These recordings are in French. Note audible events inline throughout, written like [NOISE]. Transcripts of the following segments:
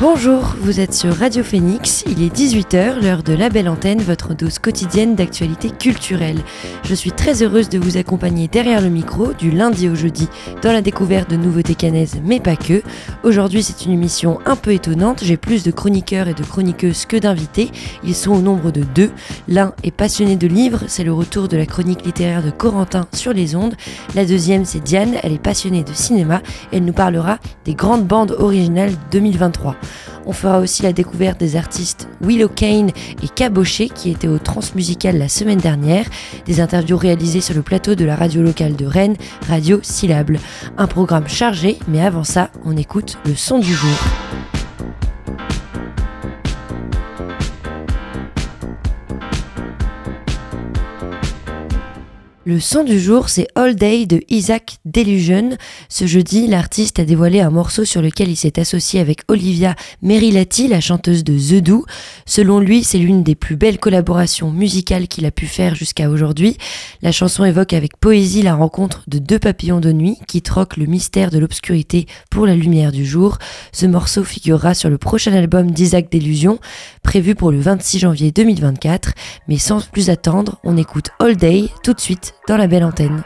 Bonjour, vous êtes sur Radio Phoenix, il est 18h, l'heure de la belle antenne, votre dose quotidienne d'actualité culturelle. Je suis très heureuse de vous accompagner derrière le micro du lundi au jeudi dans la découverte de nouveautés canaises, mais pas que. Aujourd'hui c'est une émission un peu étonnante, j'ai plus de chroniqueurs et de chroniqueuses que d'invités, ils sont au nombre de deux. L'un est passionné de livres, c'est le retour de la chronique littéraire de Corentin sur les ondes. La deuxième c'est Diane, elle est passionnée de cinéma, elle nous parlera des grandes bandes originales 2023. On fera aussi la découverte des artistes Willow Kane et Cabochet qui étaient au Transmusical la semaine dernière, des interviews réalisées sur le plateau de la radio locale de Rennes, Radio Syllable. Un programme chargé, mais avant ça, on écoute le son du jour. Le son du jour, c'est All Day de Isaac Delusion. Ce jeudi, l'artiste a dévoilé un morceau sur lequel il s'est associé avec Olivia Merilati, la chanteuse de The Do. Selon lui, c'est l'une des plus belles collaborations musicales qu'il a pu faire jusqu'à aujourd'hui. La chanson évoque avec poésie la rencontre de deux papillons de nuit qui troquent le mystère de l'obscurité pour la lumière du jour. Ce morceau figurera sur le prochain album d'Isaac Delusion, prévu pour le 26 janvier 2024. Mais sans plus attendre, on écoute All Day tout de suite dans la belle antenne.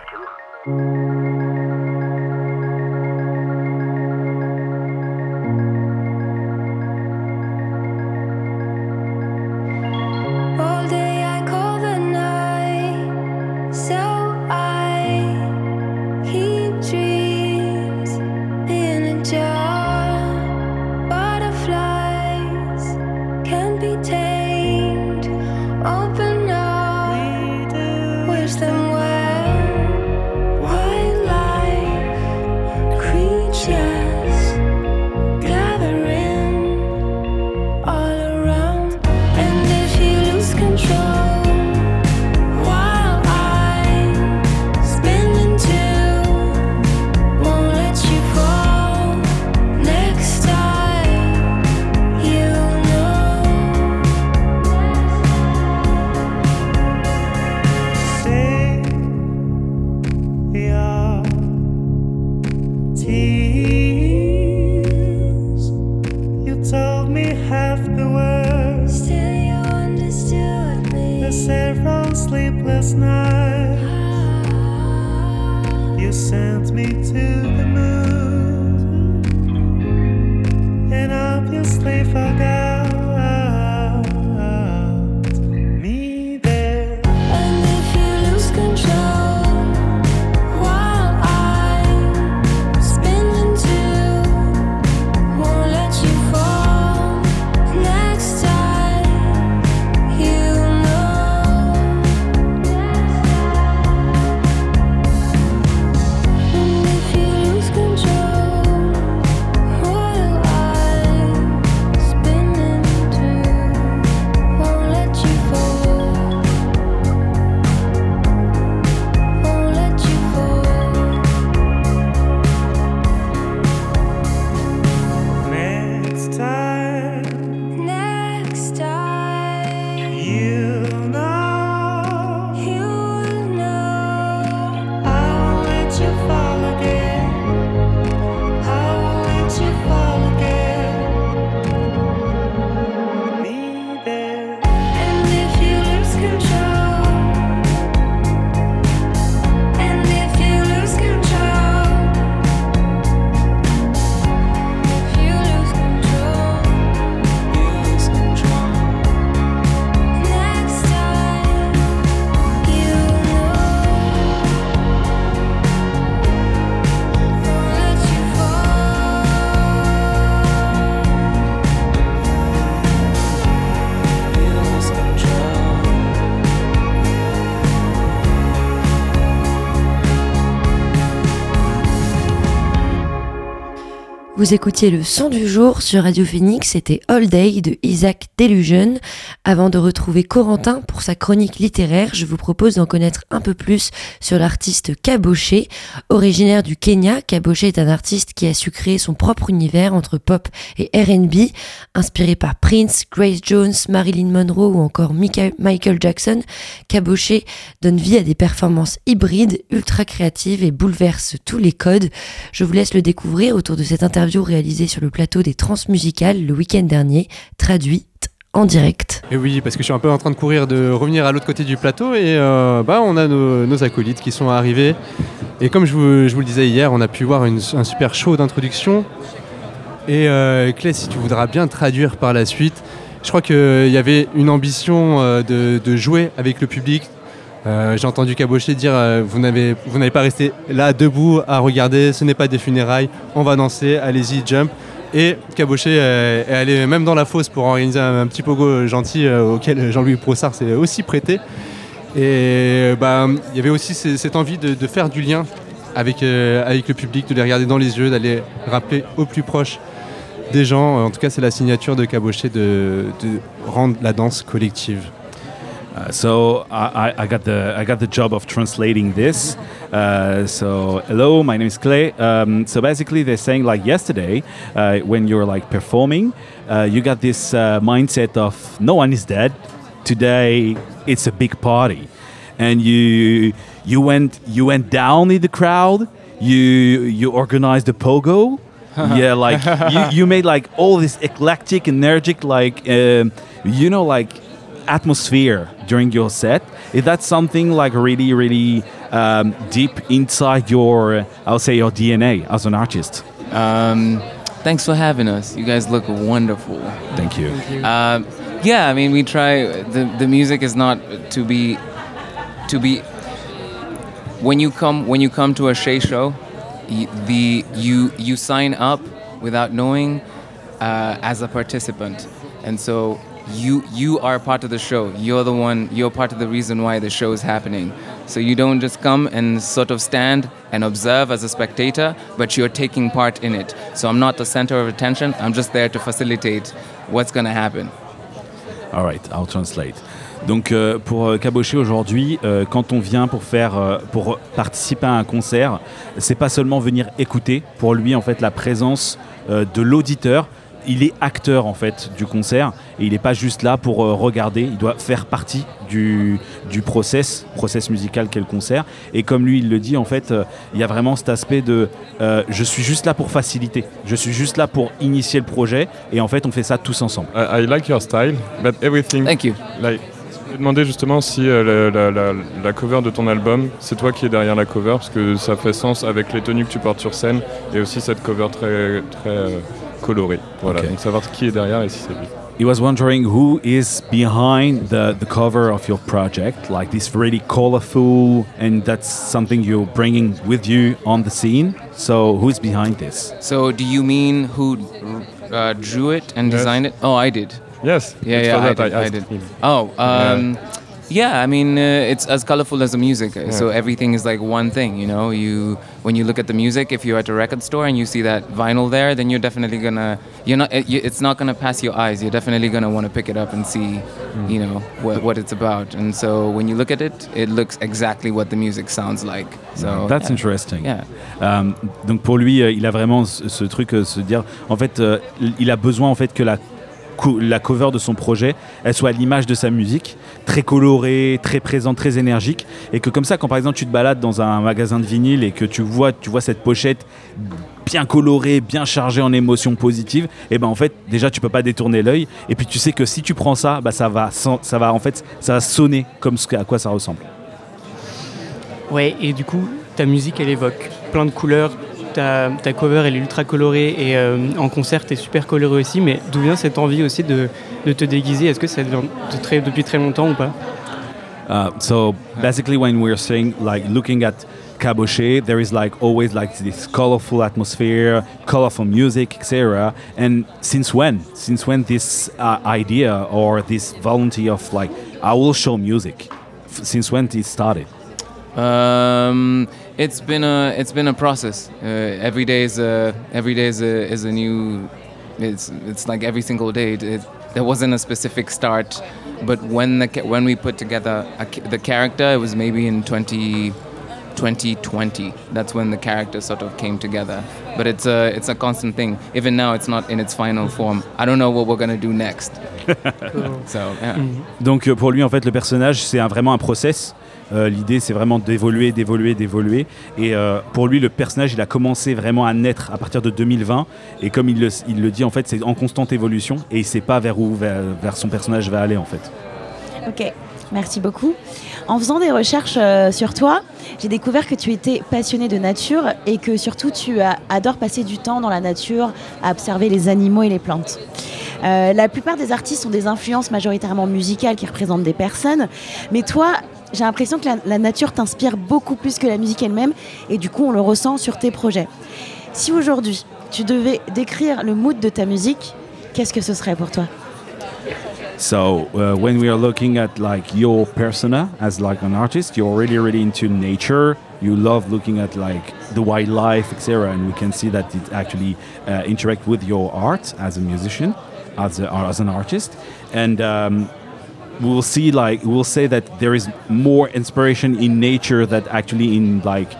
Vous écoutiez le son du jour sur Radio Phoenix, c'était All Day de Isaac Delusion. Avant de retrouver Corentin pour sa chronique littéraire, je vous propose d'en connaître un peu plus sur l'artiste Kaboshe. Originaire du Kenya, Kaboshe est un artiste qui a su créer son propre univers entre pop et RB. Inspiré par Prince, Grace Jones, Marilyn Monroe ou encore Michael Jackson, Kaboshe donne vie à des performances hybrides, ultra créatives et bouleverse tous les codes. Je vous laisse le découvrir autour de cette interview réalisé sur le plateau des Transmusicales le week-end dernier, traduite en direct. Et oui, parce que je suis un peu en train de courir, de revenir à l'autre côté du plateau et euh, bah, on a nos, acolytes qui sont arrivés. Et comme je vous, le disais hier, on a pu voir un super show d'introduction. Et euh, Clay, si tu voudras bien traduire par la suite, je crois qu'il y avait une ambition euh, de, jouer avec le public, euh, j'ai entendu Caboché dire euh, vous n'avez pas rester là debout à regarder, ce n'est pas des funérailles, on va danser, allez-y, jump. Et Caboché est allé même dans la fosse pour organiser un, petit pogo gentil euh, auquel Jean-Louis Brossard s'est aussi prêté. Et bah, il y avait aussi cette envie de, faire du lien avec, le public, de les regarder dans les yeux, d'aller rappeler au plus proche des gens. En tout cas, c'est la signature de Caboché de rendre la danse collective. Uh, so I, I, got the I got the job of translating this. Uh, so hello, my name is Clay. Um, so basically, they're saying like yesterday, uh, when you're like performing, uh, you got this uh, mindset of no one is dead. Today it's a big party, and you you went you went down in the crowd. You you organized a pogo. [LAUGHS] yeah, like you, you made like all this eclectic, energetic, like um, you know, like atmosphere during your set? Is that something like really, really um, deep inside your, I'll say, your DNA as an artist? Um, thanks for having us. You guys look wonderful. Thank you. Thank you. Uh, yeah, I mean, we try. the The music is not to be, to be. When you come when you come to a Shay show, the you you sign up without knowing uh, as a participant, and so you you are part of the show. You're the one. You're part of the reason why the show is happening. So you don't just come and sort of stand and observe as a spectator, but you're taking part in it. So I'm not the center of attention. I'm just there to facilitate what's going to happen. All right, I'll translate. Donc euh, pour euh, Caboché aujourd'hui, euh, quand on vient pour faire, euh, pour participer à un concert, c'est pas seulement venir écouter. Pour lui, en fait, la présence euh, de l'auditeur, il est acteur en fait du concert et il n'est pas juste là pour euh, regarder, il doit faire partie du, du process, process musical qu'est le concert. Et comme lui il le dit en fait, euh, il y a vraiment cet aspect de euh, je suis juste là pour faciliter, je suis juste là pour initier le projet et en fait on fait ça tous ensemble. I, like your style, but everything. Thank you. Like, je demandé justement si la, la, la, cover de ton album, c'est toi qui es derrière la cover, parce que ça fait sens avec les tenues que tu portes sur scène et aussi cette cover très, très coloré. Voilà, okay. donc savoir qui est derrière et si c'est lui. He was wondering who is behind the, the cover of your project, like this really colorful, and that's something you're bringing with you on the scene. So, who's behind this? So, do you mean who uh, drew it and yes. designed it? Oh, I did. Yes. Yeah, yeah, I did, I, I did. Oh, um, yeah. Yeah, I mean, uh, it's as colorful as the music. Yeah. So everything is like one thing, you know. You when you look at the music, if you're at a record store and you see that vinyl there, then you're definitely gonna you're not it's not gonna pass your eyes. You're definitely gonna want to pick it up and see, mm. you know, what, what it's about. And so when you look at it, it looks exactly what the music sounds like. So that's yeah. interesting. Yeah. Um, donc pour lui, euh, il a vraiment ce, ce truc, euh, se dire, en fait, euh, il a besoin en fait que la la cover de son projet, elle soit à l'image de sa musique, très colorée, très présente, très énergique, et que comme ça, quand par exemple tu te balades dans un magasin de vinyle et que tu vois, tu vois cette pochette bien colorée, bien chargée en émotions positives, et ben en fait déjà tu peux pas détourner l'œil, et puis tu sais que si tu prends ça, bah, ça va, ça va en fait, ça va sonner comme à quoi ça ressemble. Ouais, et du coup, ta musique elle évoque plein de couleurs, ta, ta, cover elle est ultra colorée et euh, en concert t'es super coloré aussi, mais d'où vient cette envie aussi de, de te déguiser? Est-ce que ça vient de très, depuis très longtemps ou pas? Uh, So basically when we're saying like looking at Caboché, there is like always like this colorful atmosphere, colorful music, etc. And since when? Since when this uh, idea or this volunteer of like I will show music? F since when it started? Um, it's been a it's been a process. Uh, every day is a every day is a, is a new. It's it's like every single day. It, it, there wasn't a specific start, but when the when we put together a, the character, it was maybe in 20, 2020. That's when the character sort of came together. But it's a it's a constant thing. Even now, it's not in its final form. I don't know what we're gonna do next. [LAUGHS] so yeah. Donc pour lui, en fait, le personnage, c'est un- vraiment un process. Euh, L'idée, c'est vraiment d'évoluer, d'évoluer, d'évoluer. Et euh, pour lui, le personnage, il a commencé vraiment à naître à partir de 2020. Et comme il le, dit, en fait, c'est en constante évolution. Et il sait pas vers où vers, son personnage va aller, en fait. Ok, merci beaucoup. En faisant des recherches euh, sur toi, j'ai découvert que tu étais passionné de nature et que surtout tu adores passer du temps dans la nature à observer les animaux et les plantes. Euh, la plupart des artistes ont des influences majoritairement musicales qui représentent des personnes, mais toi, j'ai l'impression que la, nature t'inspire beaucoup plus que la musique elle-même et du coup on le ressent sur tes projets. Si aujourd'hui tu devais décrire le mood de ta musique, qu'est-ce que ce serait pour toi? So uh, when we are looking at like your persona as like an artist, you're really really into nature. You love looking at like the wildlife, etc. And we can see that it actually uh, interact with your art as a musician, as a, as an artist, and. Um, we will see like we'll say that there is more inspiration in nature than actually in like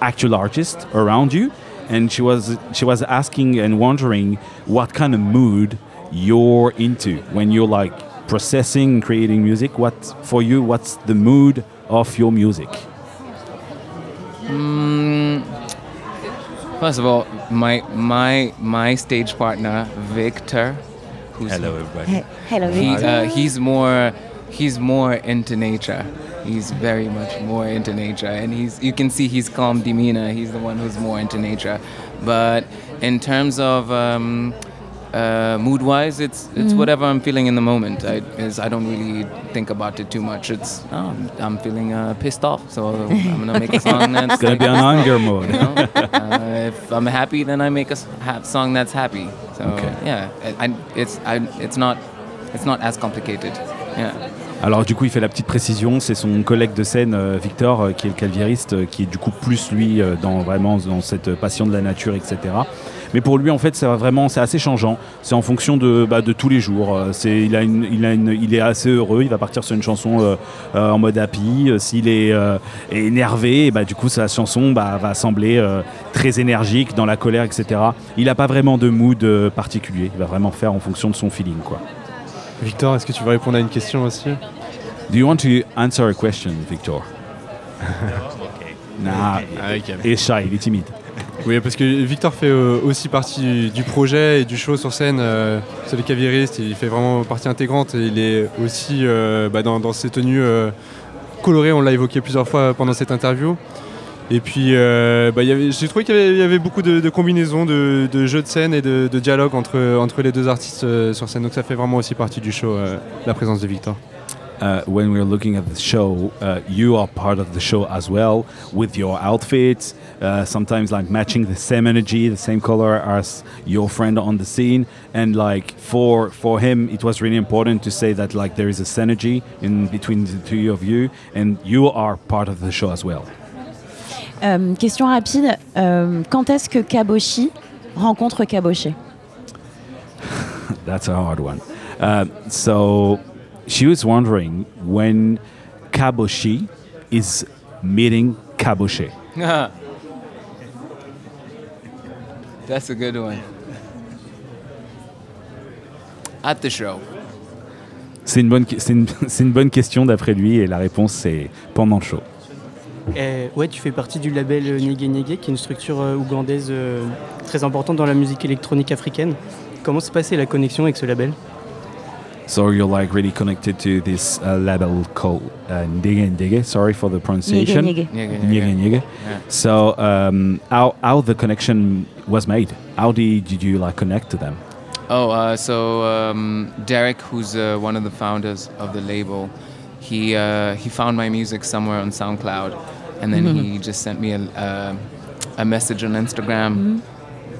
actual artists around you. And she was she was asking and wondering what kind of mood you're into when you're like processing creating music. What for you what's the mood of your music? Mm, first of all, my my my stage partner Victor, who's everybody He- Hello, he, uh, he's more he's more into nature. He's very much more into nature, and he's you can see he's calm demeanor. He's the one who's more into nature. But in terms of um, uh, mood-wise, it's it's whatever I'm feeling in the moment. I is I don't really think about it too much. It's oh, I'm feeling uh, pissed off, so I'm gonna make a [LAUGHS] song that's it's gonna like, be an anger mode you know? uh, if I'm happy, then I make a ha- song that's happy. So Okay. yeah, I, I, it's I, it's not it's not as complicated. Yeah. Alors du coup, il fait la petite précision, c'est son collègue de scène euh, Victor, euh, qui est le claviériste, euh, qui est du coup plus lui dans vraiment dans cette passion de la nature, etc. Mais pour lui, en fait, c'est vraiment c'est assez changeant. C'est en fonction de, bah, de tous les jours. Il est assez heureux. Il va partir sur une chanson en mode happy. S'il est énervé, bah, du coup, sa chanson bah, va sembler très énergique, dans la colère, etc. Il n'a pas vraiment de mood particulier. Il va vraiment faire en fonction de son feeling, quoi. Victor, est-ce que tu veux répondre à une question aussi? Do you want to answer a question, Victor? [LAUGHS] nah, il est shy, il est timide. [LAUGHS] Oui, parce que Victor fait euh, aussi partie du projet et du show sur scène. euh, c'est le claviériste, il fait vraiment partie intégrante et il est aussi euh, bah, dans, dans ses tenues euh, colorées. On l'a évoqué plusieurs fois pendant cette interview. Et puis, euh, bah, j'ai trouvé qu'il y y avait beaucoup de, de combinaisons, de, de jeux de scène et de, de dialogue entre, entre les deux artistes euh, sur scène. Donc ça fait vraiment aussi partie du show, euh, la présence de Victor. Uh, when we're looking at the show, uh, you are part of the show as well with your outfits, uh, sometimes like matching the same energy, the same color as your friend on the scene. And like for for him, it was really important to say that like there is a synergy in between the two of you, and you are part of the show as well. Euh, question rapide, euh, quand est-ce que Kaboshi rencontre Kaboché [LAUGHS] That's a hard one. Uh, so she was wondering when Kaboshi is meeting Kaboshe. [LAUGHS] That's a good one. At the show. C'est une, bonne, c'est une, [LAUGHS] c'est une bonne question d'après lui et la réponse c'est pendant le show. Euh, ouais, tu fais partie du label euh, Nyege Nyege, qui est une structure euh, ougandaise euh, très importante dans la musique électronique africaine. Comment s'est passée la connexion avec ce label? So you're like really connected to this uh, label called uh, Ndege Ndege. Sorry for the Nyege, pronunciation. yeah, Nyege yeah. Nyege. Yeah. So um, how, how the connection was made? How did, did you like connect to them? Oh, uh, so um, Derek, who's uh, one of the founders of the label, he uh, he found my music somewhere on SoundCloud, and then he just sent me a uh, a message on Instagram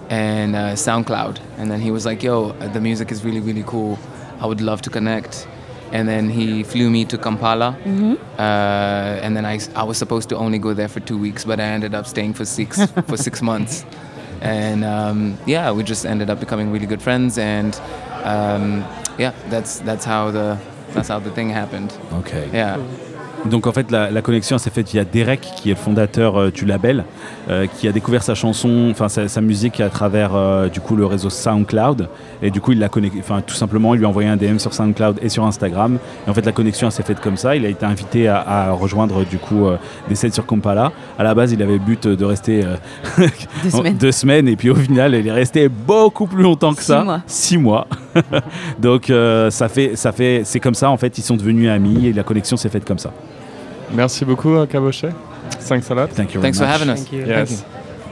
and uh, SoundCloud, and then he was like, "Yo, uh, the music is really really cool. I would love to connect." and then he flew me to Kampala. Mhm. Uh, and then I, I was supposed to only go there for two weeks, but I ended up staying for six for six [LAUGHS] months. And um, yeah, we just ended up becoming really good friends. And um, yeah, that's that's how the that's how the thing happened. Ok. Yeah. Donc en fait la, la connexion s'est faite via Derek qui est le fondateur euh, du label, euh, qui a découvert sa chanson, enfin sa, sa musique à travers euh, du coup le réseau SoundCloud et du coup il l'a connecté, enfin tout simplement il lui a envoyé un DM sur SoundCloud et sur Instagram et en fait la connexion s'est faite comme ça. Il a été invité à, à rejoindre du coup des sets sur Kampala. À la base il avait le but de rester Deux [LAUGHS] semaines. deux semaines et puis au final il est resté beaucoup plus longtemps que Six ça, mois. six mois. [LAUGHS] Donc ça fait ça fait c'est comme ça en fait ils sont devenus amis et la connexion s'est faite comme ça. Merci beaucoup, Cabochet. Thanks a lot. Thank you very Thanks for much. having us. Thank you. Yes.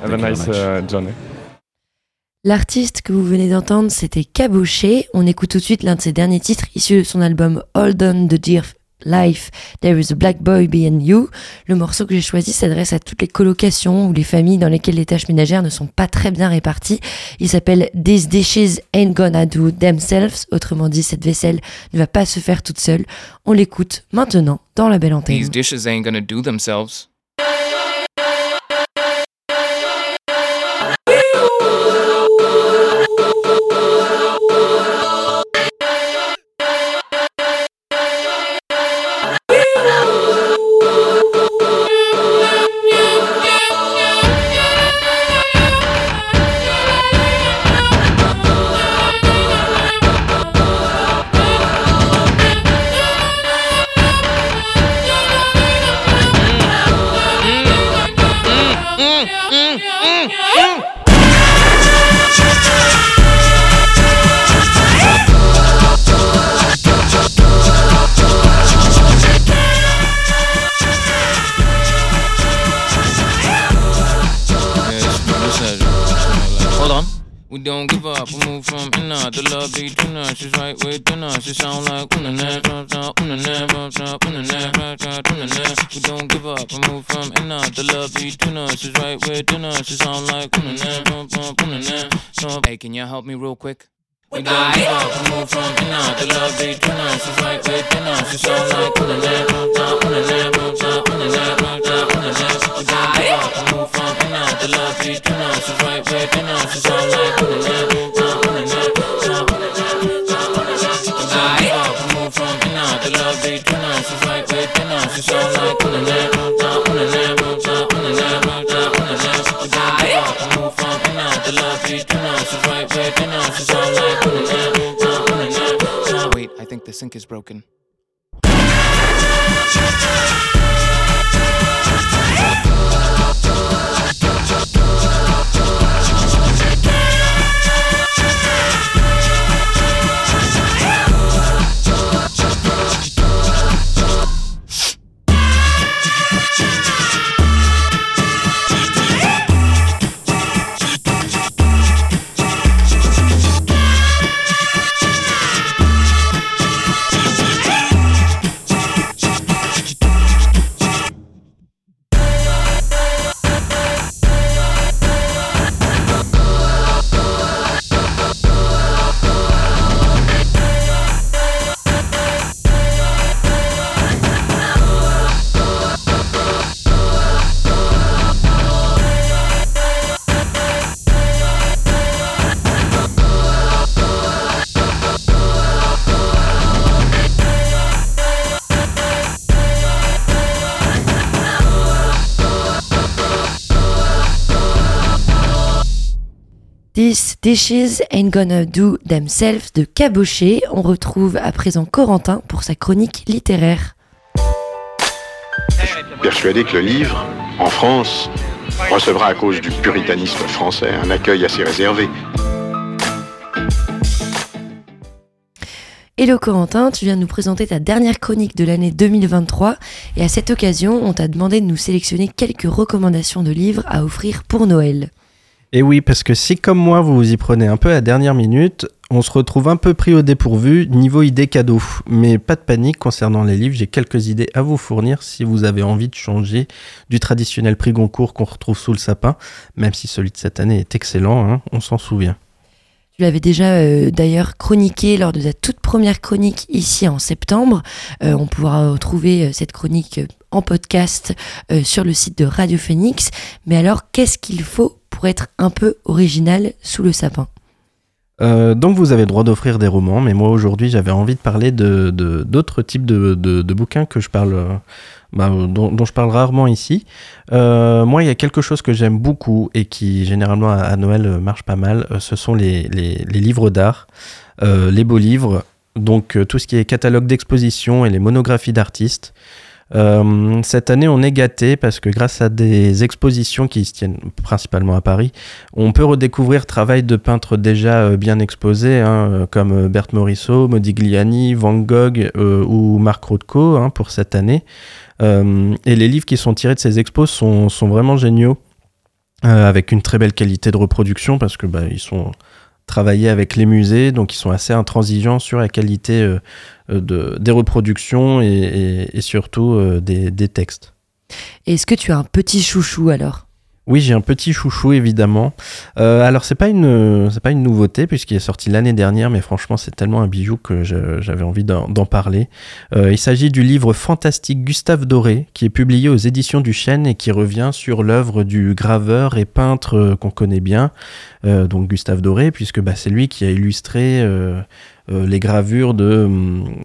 Have a Thank you nice uh, journey. L'artiste que vous venez d'entendre, c'était Cabochet. On écoute tout de suite l'un de ses derniers titres issus de son album Hold On the Dear Life, There is a Black Boy Behind You. Le morceau que j'ai choisi s'adresse à toutes les colocations ou les familles dans lesquelles les tâches ménagères ne sont pas très bien réparties. Il s'appelle These Dishes Ain't Gonna Do Themselves. Autrement dit, cette vaisselle ne va pas se faire toute seule. On l'écoute maintenant dans la belle antenne. These dishes ain't gonna do themselves. We move from inner, the love between us, she's right within us, she sound like una na, una na, una na, una na, una na. We don't give up, we move from inner, the love between us, she's right within us, she sound like una na, una na. So, hey, can you help me real quick? We don't give up, we move from inner, the love between us, she's right within us, she sound like una na, una na, una na, una na, una na. We don't give up, we move from inner, the love between us, she's right within us, she sound like una na, una na, una na. We don't give up, we move from inner, the love between us, she's right within us, she sound like sink is broken. These Dishes Ain't Gonna Do Themselves de Cabochet. On retrouve à présent Corentin pour sa chronique littéraire. persuadé que le livre, en France, recevra à cause du puritanisme français un accueil assez réservé. Hello Corentin, tu viens de nous présenter ta dernière chronique de l'année 2023 et à cette occasion, on t'a demandé de nous sélectionner quelques recommandations de livres à offrir pour Noël. Et oui, parce que si comme moi vous vous y prenez un peu à la dernière minute, on se retrouve un peu pris au dépourvu niveau idées cadeaux. Mais pas de panique concernant les livres, j'ai quelques idées à vous fournir si vous avez envie de changer du traditionnel prix Goncourt qu'on retrouve sous le sapin, même si celui de cette année est excellent, hein, on s'en souvient. Tu l'avais déjà euh, d'ailleurs chroniqué lors de ta toute première chronique ici en septembre. Euh, on pourra retrouver euh, cette chronique en podcast sur le site de Radio Phoenix. Mais alors, qu'est-ce qu'il faut pour être un peu original sous le sapin? Donc vous avez droit d'offrir des romans, mais moi aujourd'hui j'avais envie de parler de d'autres types de, bouquins que je parle bah, dont, je parle rarement ici. Euh, moi, il y a quelque chose que j'aime beaucoup et qui généralement à, Noël euh, marche pas mal, euh, ce sont les, les, livres d'art, les beaux livres, donc tout ce qui est catalogue d'exposition et les monographies d'artistes. Cette année, on est gâté parce que grâce à des expositions qui se tiennent principalement à Paris, on peut redécouvrir travail de peintres déjà bien exposés, hein, comme Berthe Morisot, Modigliani, Van Gogh ou Marc Rothko hein, pour cette année. Euh, et les livres qui sont tirés de ces expos sont, vraiment géniaux, euh, avec une très belle qualité de reproduction, parce que bah, ils sont travaillés avec les musées, donc ils sont assez intransigeants sur la qualité euh, de, des reproductions et, surtout des, des textes. Est-ce que tu as un petit chouchou alors? Oui, j'ai un petit chouchou évidemment. Euh, alors c'est pas une c'est pas une nouveauté puisqu'il est sorti l'année dernière, mais franchement c'est tellement un bijou que j'avais envie d'en parler. Euh, il s'agit du livre fantastique Gustave Doré qui est publié aux éditions du Chêne et qui revient sur l'œuvre du graveur et peintre euh, qu'on connaît bien, donc Gustave Doré, puisque bah, c'est lui qui a illustré euh, les gravures de,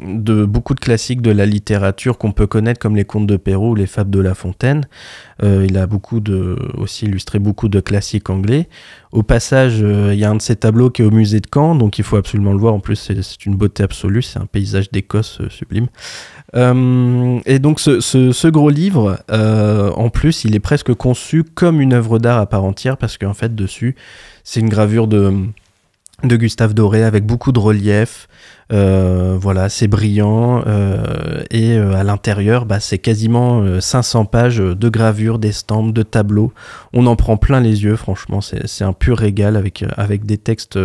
de beaucoup de classiques de la littérature qu'on peut connaître comme les contes de Pérou ou les fables de La Fontaine. Euh, il a beaucoup aussi illustré beaucoup de classiques anglais. Au passage, euh, il y a un de ses tableaux qui est au musée de Caen, donc il faut absolument le voir. En plus, c'est une beauté absolue, c'est un paysage d'Écosse sublime. et donc ce, ce gros livre, en plus, il est presque conçu comme une œuvre d'art à part entière parce qu'en fait, dessus, c'est une gravure de de Gustave Doré avec beaucoup de relief. Euh, voilà, c'est brillant. Euh, et euh, à l'intérieur, bah, c'est quasiment 500 pages de gravures, d'estampes, de tableaux. On en prend plein les yeux, franchement. C'est un pur régal avec, avec des textes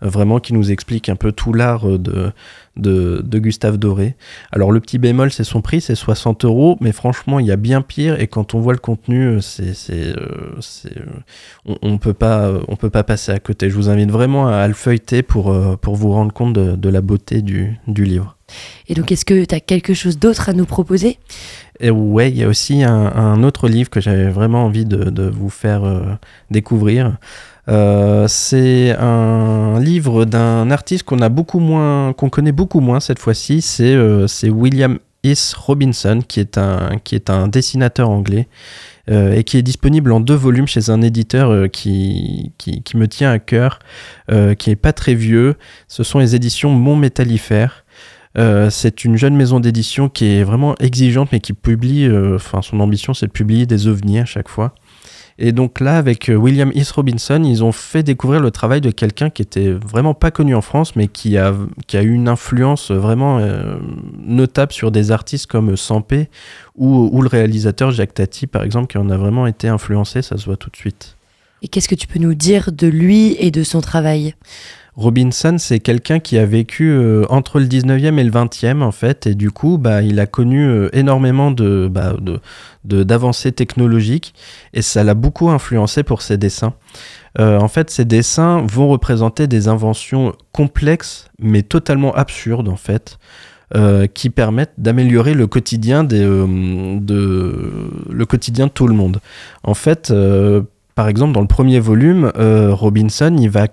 vraiment qui nous expliquent un peu tout l'art de, de, Gustave Doré. Alors le petit bémol, c'est son prix, c'est 60 euros, mais franchement, il y a bien pire. Et quand on voit le contenu, euh, c'est, c'est, euh, euh, on, peut pas, on peut pas passer à côté. Je vous invite vraiment à, le feuilleter pour, pour vous rendre compte de, la beauté du, du livre. Et donc, est-ce que tu as quelque chose d'autre à nous proposer? Et ouais, il y a aussi un, autre livre que j'avais vraiment envie de, de vous faire découvrir. Euh, c'est un livre d'un artiste qu'on a beaucoup moins, qu'on connaît beaucoup moins cette fois-ci. C'est euh, William Is Robinson, qui est un, dessinateur anglais. Euh, et qui est disponible en deux volumes chez un éditeur qui, qui, me tient à cœur, qui est pas très vieux. Ce sont les éditions Mon Métallifère. c'est une jeune maison d'édition qui est vraiment exigeante, mais qui publie, enfin son ambition c'est de publier des ovnis à chaque fois. Et donc là, avec euh, William East Robinson, ils ont fait découvrir le travail de quelqu'un qui était vraiment pas connu en France, mais qui a, qui a eu une influence vraiment euh, notable sur des artistes comme Sampé ou, ou le réalisateur Jacques Tati, par exemple, qui en a vraiment été influencé, ça se voit tout de suite. Et qu'est-ce que tu peux nous dire de lui et de son travail? Robinson, c'est quelqu'un qui a vécu euh, entre le 19e et le 20e, en fait, et du coup, bah, il a connu euh, énormément de, bah, d'avancées technologiques, et ça l'a beaucoup influencé pour ses dessins. Euh, en fait, ses dessins vont représenter des inventions complexes, mais totalement absurdes, en fait. qui permettent d'améliorer le quotidien de le quotidien de tout le monde. En fait, par exemple, dans le premier volume, Robinson, il va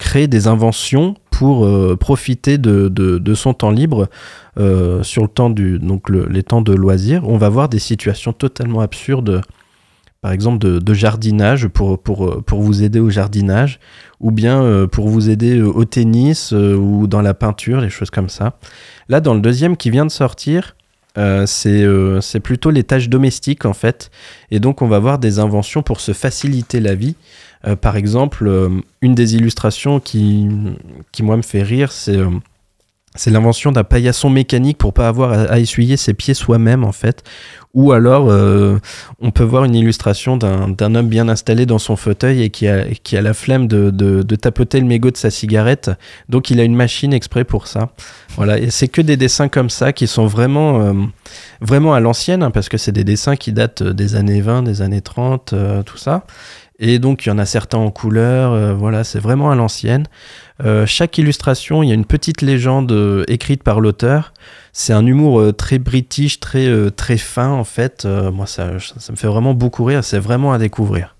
créer des inventions pour euh, profiter de, de, son temps libre euh, sur le temps du donc les temps de loisirs. On va voir des situations totalement absurdes, par exemple de, jardinage pour, pour, pour vous aider au jardinage, ou bien euh, pour vous aider au tennis ou dans la peinture, des choses comme ça. Là, dans le deuxième qui vient de sortir, c'est plutôt les tâches domestiques en fait. Et donc on va voir des inventions pour se faciliter la vie. Euh, par exemple, euh, une des illustrations qui, qui, moi, me fait rire, c'est euh, l'invention d'un paillasson mécanique pour pas avoir à, essuyer ses pieds soi-même en fait. Ou alors on peut voir une illustration d'un homme bien installé dans son fauteuil et qui a, qui a la flemme de, de, de, tapoter le mégot de sa cigarette. Donc il a une machine exprès pour ça. Voilà, et c'est que des dessins comme ça qui sont vraiment, vraiment à l'ancienne, hein, parce que c'est des dessins qui datent des années 20, des années 30, tout ça. Et donc, il y en a certains en couleur. voilà, c'est vraiment à l'ancienne. chaque illustration, il y a une petite légende écrite par l'auteur. C'est un humour très british, très, très fin, en fait. moi, ça, ça me fait vraiment beaucoup rire. C'est vraiment à découvrir.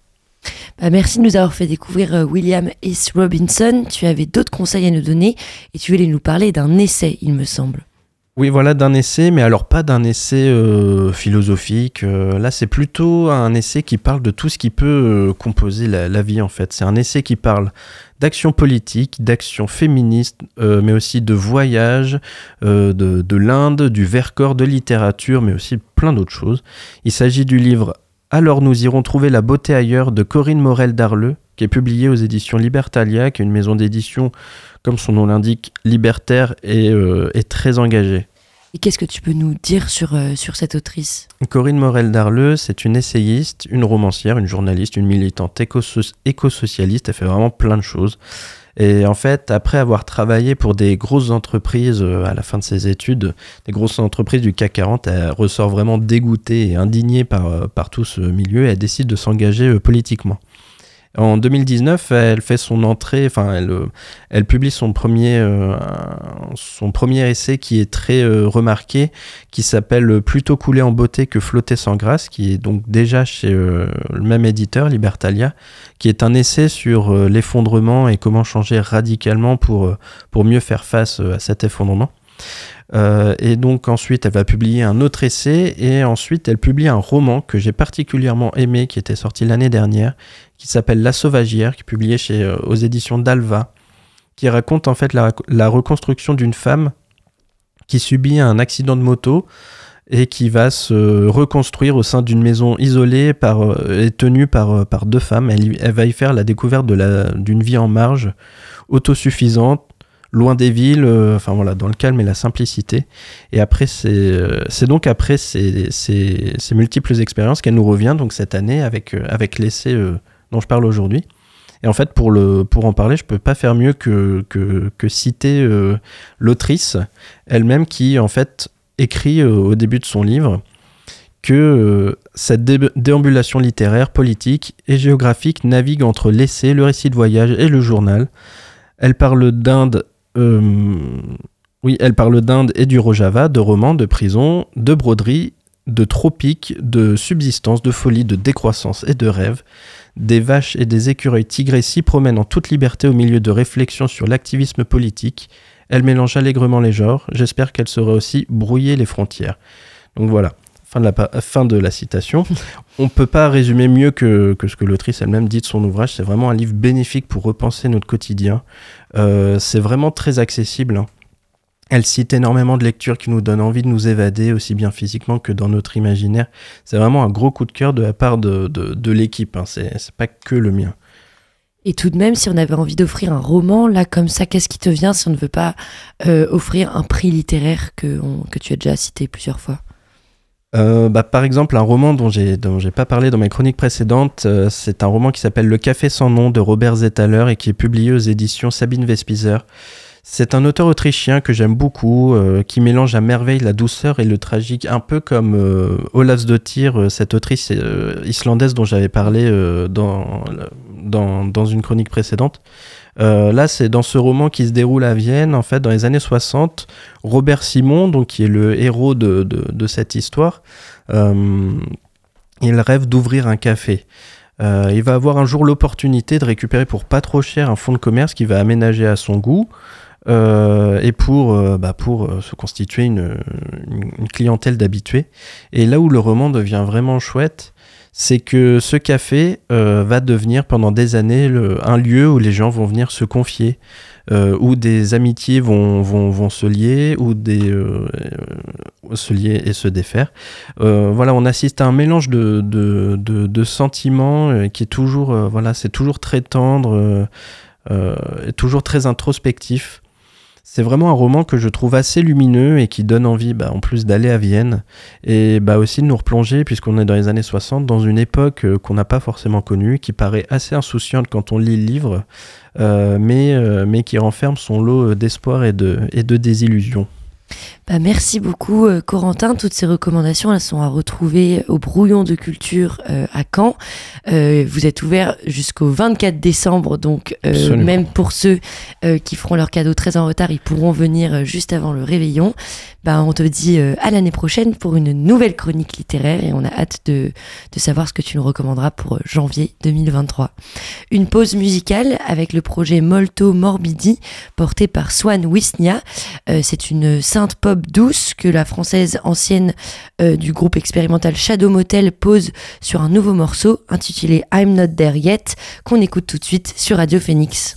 Bah, merci de nous avoir fait découvrir euh, William S. Robinson. Tu avais d'autres conseils à nous donner et tu voulais nous parler d'un essai, il me semble. Oui, voilà, d'un essai, mais alors pas d'un essai euh, philosophique. Euh, là, c'est plutôt un essai qui parle de tout ce qui peut composer la, vie, en fait. C'est un essai qui parle d'action politique, d'action féministe, mais aussi de voyage, de, de l'Inde, du Vercors, de littérature, mais aussi plein d'autres choses. Il s'agit du livre alors nous irons trouver la beauté ailleurs de Corinne Morel d'Arleux, qui est publiée aux éditions Libertalia, qui est une maison d'édition, comme son nom l'indique, libertaire et, euh, très engagée. Et qu'est-ce que tu peux nous dire sur, euh, sur cette autrice? Corinne Morel d'Arleux, c'est une essayiste, une romancière, une journaliste, une militante éco-socialiste. Elle fait vraiment plein de choses. Et en fait, après avoir travaillé pour des grosses entreprises euh, à la fin de ses études, des grosses entreprises du CAC 40, elle ressort vraiment dégoûtée et indignée par, par tout ce milieu et elle décide de s'engager politiquement. En 2019, elle fait son entrée, enfin, elle, euh, elle publie son premier, euh, son premier essai qui est très euh, remarqué, qui s'appelle Plutôt couler en beauté que flotter sans grâce, qui est donc déjà chez le même éditeur, Libertalia, qui est un essai sur l'effondrement et comment changer radicalement pour, pour mieux faire face à cet effondrement. Euh, et donc ensuite, elle va publier un autre essai et ensuite, elle publie un roman que j'ai particulièrement aimé, qui était sorti l'année dernière, qui s'appelle La Sauvagière, qui est publié chez, euh, aux éditions d'Alva, qui raconte en fait la, reconstruction d'une femme qui subit un accident de moto et qui va se reconstruire au sein d'une maison isolée par, euh, et tenue par, par deux femmes. Elle, elle va y faire la découverte d'une vie en marge, autosuffisante, loin des villes, euh, enfin voilà, dans le calme et la simplicité. Et après, c'est euh, donc après ces, multiples expériences qu'elle nous revient donc cette année avec, euh, avec l'essai dont je parle aujourd'hui. Et en fait, pour, le, pour en parler, je peux pas faire mieux que, que, que citer l'autrice elle-même qui, en fait, écrit au début de son livre que cette déambulation littéraire, politique et géographique navigue entre l'essai, le récit de voyage et le journal. Elle parle d'Inde oui, elle parle d'Inde et du Rojava, de romans, de prison, de broderie, de tropiques, de subsistance, de folie, de décroissance et de rêve. Des vaches et des écureuils tigrés s'y promènent en toute liberté au milieu de réflexions sur l'activisme politique. Elle mélange allègrement les genres. J'espère qu'elle saura aussi brouiller les frontières. Donc voilà. Fin de la, fin de la citation. [LAUGHS] On ne peut pas résumer mieux que, ce que l'autrice elle-même dit de son ouvrage. C'est vraiment un livre bénéfique pour repenser notre quotidien. Euh, c'est vraiment très accessible. Hein. Elle cite énormément de lectures qui nous donnent envie de nous évader, aussi bien physiquement que dans notre imaginaire. C'est vraiment un gros coup de cœur de la part de, de, l'équipe. Hein. C'est pas que le mien. Et tout de même, si on avait envie d'offrir un roman, là, comme ça, qu'est-ce qui te vient si on ne veut pas euh, offrir un prix littéraire que, que tu as déjà cité plusieurs fois? Euh, bah, par exemple, un roman dont j'ai dont pas parlé dans mes chroniques précédentes, euh, c'est un roman qui s'appelle Le Café sans nom de Robert Zetaler et qui est publié aux éditions Sabine Vespizer. C'est un auteur autrichien que j'aime beaucoup, euh, qui mélange à merveille la douceur et le tragique, un peu comme euh, Olafsdottir, cette autrice islandaise dont j'avais parlé dans, dans, une chronique précédente. Euh, là, c'est dans ce roman qui se déroule à Vienne, en fait, dans les années 60. Robert Simon, donc, qui est le héros de, cette histoire, euh, il rêve d'ouvrir un café. Euh, il va avoir un jour l'opportunité de récupérer pour pas trop cher un fonds de commerce qui va aménager à son goût. et pour, bah, pour se constituer une, une clientèle d'habitués. Et là où le roman devient vraiment chouette, c'est que ce café euh, va devenir pendant des années un lieu où les gens vont venir se confier, euh, où des amitiés vont, vont, se lier, ou des euh, se lier et se défaire. voilà, on assiste à un mélange de, de, de sentiments qui est toujours, voilà, c'est toujours très tendre, et toujours très introspectif. C'est vraiment un roman que je trouve assez lumineux et qui donne envie, bah, en plus d'aller à Vienne et bah, aussi de nous replonger, puisqu'on est dans les années 60, dans une époque euh, qu'on n'a pas forcément connue, qui paraît assez insouciante quand on lit le livre, euh, mais, euh, mais qui renferme son lot d'espoir et de, et de désillusion. Bah, merci beaucoup euh, Corentin. Toutes ces recommandations elles sont à retrouver au brouillon de culture euh, à Caen. Euh, vous êtes ouvert jusqu'au 24 décembre, donc même pour ceux qui feront leur cadeau très en retard, ils pourront venir juste avant le réveillon. Bah, on te dit à l'année prochaine pour une nouvelle chronique littéraire et on a hâte de, de savoir ce que tu nous recommanderas pour janvier 2023. Une pause musicale avec le projet Molto Morbidi porté par Swan Wisnia. C'est une pop douce que la française ancienne euh, du groupe expérimental Shadow Motel pose sur un nouveau morceau intitulé I'm Not There Yet qu'on écoute tout de suite sur Radio Phoenix.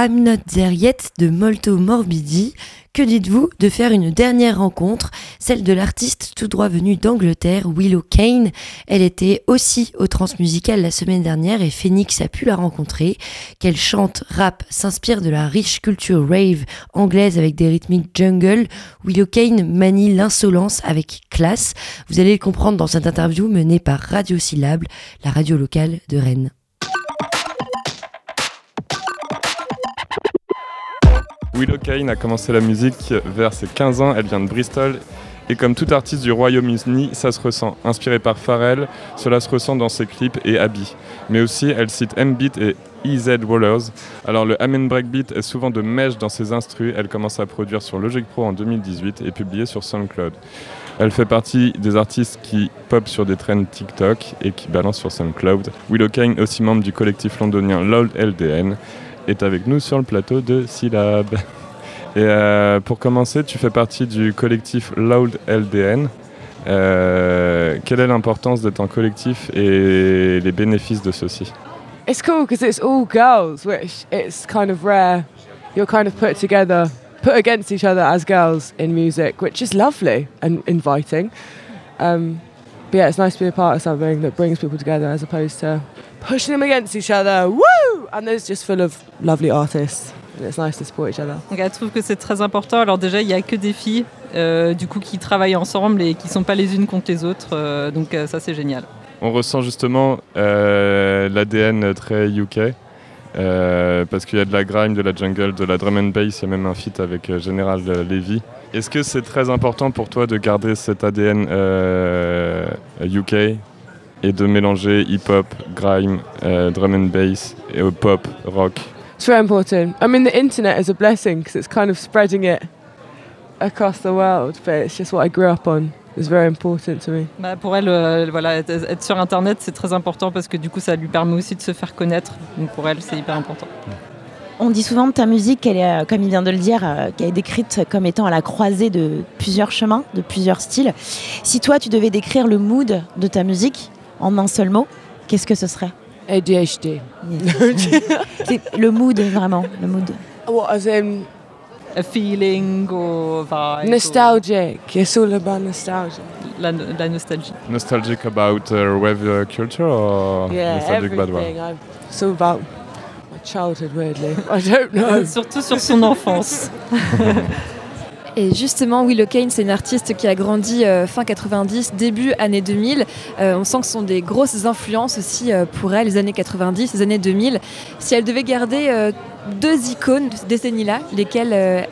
I'm Not There Yet de Molto Morbidi. Que dites-vous de faire une dernière rencontre, celle de l'artiste tout droit venu d'Angleterre, Willow Kane? Elle était aussi au Transmusical la semaine dernière et Phoenix a pu la rencontrer. Qu'elle chante, rap, s'inspire de la riche culture rave anglaise avec des rythmiques jungle, Willow Kane manie l'insolence avec classe. Vous allez le comprendre dans cette interview menée par Radio Syllable, la radio locale de Rennes. Willow Kane a commencé la musique vers ses 15 ans, elle vient de Bristol. Et comme tout artiste du Royaume-Uni, ça se ressent. Inspiré par Pharrell, cela se ressent dans ses clips et habits. Mais aussi, elle cite M-Beat et EZ Rollers. Alors le Amen Breakbeat est souvent de mèche dans ses instrus. Elle commence à produire sur Logic Pro en 2018 et publiée sur SoundCloud. Elle fait partie des artistes qui pop sur des trends TikTok et qui balancent sur SoundCloud. Willow Kane, aussi membre du collectif londonien Loud LDN, est avec nous sur le plateau de Syllab. Et euh, pour commencer, tu fais partie du collectif Loud LDN. Euh, quelle est l'importance d'être en collectif et les bénéfices de ceci It's cool because it's all girls, which it's kind of rare. You're kind of put together, put against each other as girls in music, which is lovely and inviting. Um, but yeah, it's nice to be a part of something that brings people together as opposed to pushing them against each other. Woo! And there's just full of lovely artists. And it's nice to support each other. Donc elle trouve que c'est très important. Alors déjà, il n'y a que des filles, euh, du coup, qui travaillent ensemble et qui ne sont pas les unes contre les autres. euh, donc euh, ça, c'est génial. On ressent justement euh, l'ADN très UK. euh, parce qu'il y a de la grime, de la jungle, de la drum and bass, il y a même un feat avec euh, General euh, Levy. Est-ce que c'est très important pour toi de garder cet ADN euh, UK et de mélanger hip-hop, grime, euh, drum and bass, et euh, pop, rock It's very important. I mean, the internet is a blessing because it's kind of spreading it across the world, but it's just what I grew up on. It's very important to me. Bah, pour elle, euh, voilà, être, être sur Internet, c'est très important parce que du coup, ça lui permet aussi de se faire connaître. Donc pour elle, c'est hyper important. On dit souvent de ta musique qu'elle est, euh, comme il vient de le dire, euh, qu'elle est décrite comme étant à la croisée de plusieurs chemins, de plusieurs styles. Si toi, tu devais décrire le mood de ta musique en un seul mot, qu'est-ce que ce serait ADHD. [LAUGHS] Le mood, vraiment, le mood. What, as in A feeling or vibe. nostalgic? It's all about nostalgia. La, la nostalgie. Nostalgic about uh, rave uh, culture or Yeah, nostalgic bad one everything. I'm, it's all about my childhood, weirdly. [LAUGHS] I don't know. Surtout sur son enfance. [LAUGHS] Et justement, Willow Kane, c'est une artiste qui a grandi euh, fin 90, début années 2000. Euh, on sent que ce sont des grosses influences aussi euh, pour elle, les années 90, les années 2000. Si elle devait garder deux icônes de ces décennies-là, lesquelles elle,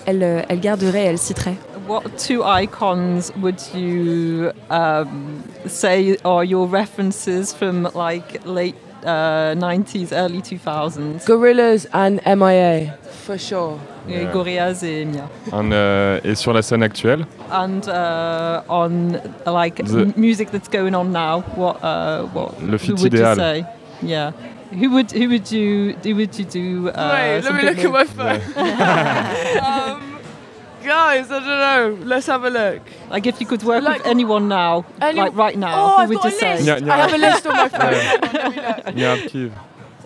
elle garderait elle citerait? What two icons would you um, say are your references from like late uh, 90s, early 2000s? Gorillas and MIA, for sure. Et Yeah. Gorillaz et Mia. Un, euh, et sur la scène actuelle And uh, on uh, like The- music that's going on now, what uh, what Le who fit would idéal. you say? Yeah. Who would who would you who would you do? Uh, Wait, let me something look at my phone. [LAUGHS] [LAUGHS] um, guys, I don't know. Let's have a look. Like if you could work Like- with anyone now, Any- like right now, Oh, who I've would got you a say? list. Nya- nya- I have a list on my [LAUGHS] phone. Yeah, Niarkiv.